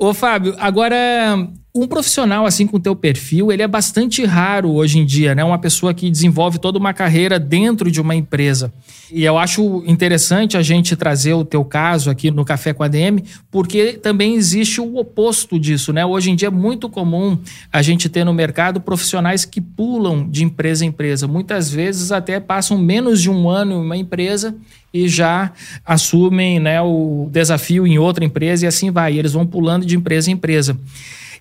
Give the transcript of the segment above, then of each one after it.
Ô, Fábio, agora um profissional assim com teu perfil, ele é bastante raro hoje em dia, né? Uma pessoa que desenvolve toda uma carreira dentro de uma empresa. E eu acho interessante a gente trazer o teu caso aqui no Café com a DM, porque também existe o oposto disso, né? Hoje em dia é muito comum a gente ter no mercado profissionais que pulam de empresa em empresa. Muitas vezes até passam menos de um ano em uma empresa e já assumem né, o desafio em outra empresa e assim vai. E eles vão pulando de empresa em empresa.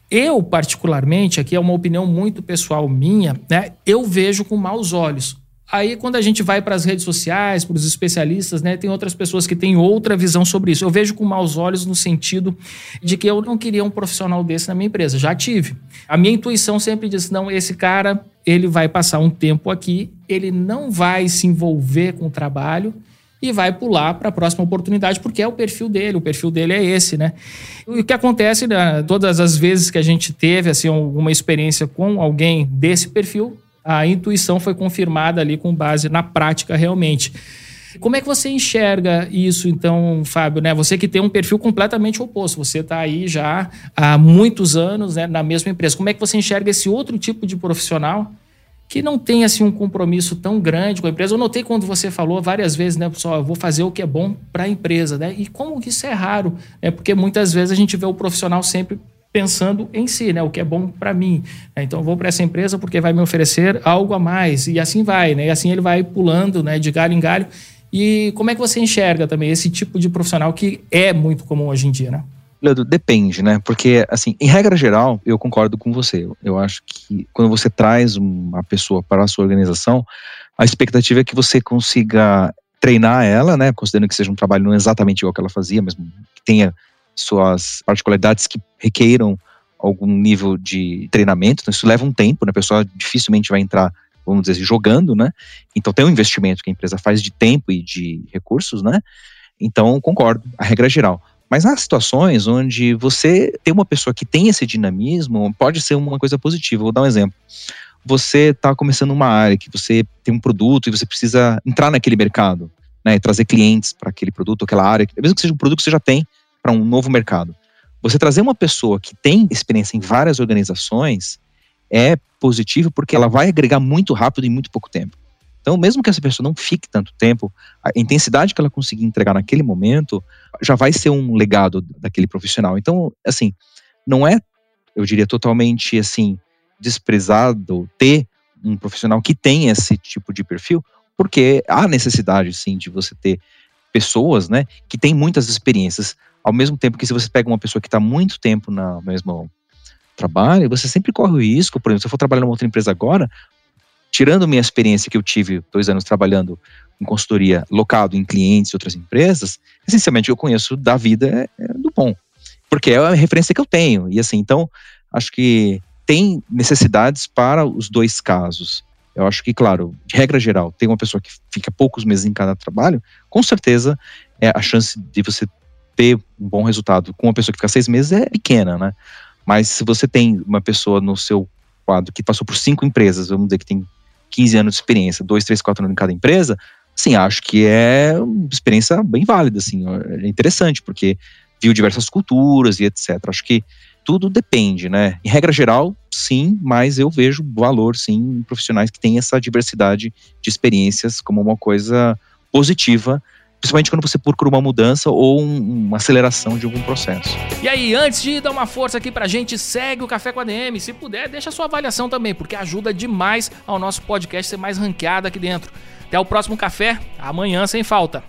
Eu, particularmente, aqui é uma opinião muito pessoal minha, né? Eu vejo com maus olhos. Aí, quando a gente vai para as redes sociais, para os especialistas, né, tem outras pessoas que têm outra visão sobre isso. Eu vejo com maus olhos no sentido de que eu não queria um profissional desse na minha empresa. Já tive. A minha intuição sempre diz: não, esse cara, ele vai passar um tempo aqui, ele não vai se envolver com o trabalho, e vai pular para a próxima oportunidade, porque é o perfil dele, o perfil dele é esse, né? E o que acontece, né, todas as vezes que a gente teve assim, alguma experiência com alguém desse perfil, a intuição foi confirmada ali com base na prática realmente. Como é que você enxerga isso, então, Fábio? Né? Você que tem um perfil completamente oposto, você está aí já há muitos anos né, na mesma empresa. Como é que você enxerga esse outro tipo de profissional que não tem assim um compromisso tão grande com a empresa. Eu notei quando você falou várias vezes, né, pessoal, eu vou fazer o que é bom para a empresa, né? E como que isso é raro, é porque muitas vezes a gente vê o profissional sempre pensando em si, né, o que é bom para mim. Né? Então vou para essa empresa porque vai me oferecer algo a mais e assim vai, né? E assim ele vai pulando, né, de galho em galho. E como é que você enxerga também esse tipo de profissional que é muito comum hoje em dia, né? Leandro, depende, né? Porque, assim, em regra geral, eu concordo com você. Eu acho que quando você traz uma pessoa para a sua organização, a expectativa é que você consiga treinar ela, né? Considerando que seja um trabalho não exatamente igual que ela fazia, mas que tenha suas particularidades que requeiram algum nível de treinamento. Então, isso leva um tempo, né? A pessoa dificilmente vai entrar, vamos dizer, jogando, né? Então, tem um investimento que a empresa faz de tempo e de recursos, né? Então, concordo, a regra geral. Mas há situações onde você tem uma pessoa que tem esse dinamismo, pode ser uma coisa positiva. Vou dar um exemplo. Você está começando uma área que você tem um produto e você precisa entrar naquele mercado, né, trazer clientes para aquele produto, aquela área, mesmo que seja um produto que você já tem para um novo mercado. Você trazer uma pessoa que tem experiência em várias organizações é positivo porque ela vai agregar muito rápido em muito pouco tempo. Então, mesmo que essa pessoa não fique tanto tempo, a intensidade que ela conseguir entregar naquele momento já vai ser um legado daquele profissional. Então, assim, não é, eu diria, totalmente assim desprezado ter um profissional que tem esse tipo de perfil, porque há necessidade, sim, de você ter pessoas, né, que têm muitas experiências, ao mesmo tempo que se você pega uma pessoa que está muito tempo na mesma trabalho, você sempre corre o risco, por exemplo, se eu for trabalhar numa outra empresa agora, tirando minha experiência que eu tive dois anos trabalhando em consultoria locado em clientes e outras empresas, essencialmente eu conheço da vida é, é do bom, porque é a referência que eu tenho. E assim, então, acho que tem necessidades para os dois casos. Eu acho que, claro, de regra geral, tem uma pessoa que fica poucos meses em cada trabalho, com certeza é, a chance de você ter um bom resultado com uma pessoa que fica seis meses é pequena, né? Mas se você tem uma pessoa no seu quadro que passou por cinco empresas, vamos dizer que tem 15 anos de experiência, 2, 3, 4 anos em cada empresa, sim, acho que é uma experiência bem válida, assim, é interessante, porque viu diversas culturas e etc. Acho que tudo depende, né? Em regra geral, sim, mas eu vejo valor, sim, em profissionais que têm essa diversidade de experiências como uma coisa positiva principalmente quando você procura uma mudança ou um, uma aceleração de algum processo. E aí, antes de dar uma força aqui pra gente, segue o Café com a DM. Se puder, deixa sua avaliação também, porque ajuda demais ao nosso podcast ser mais ranqueado aqui dentro. Até o próximo café, amanhã sem falta.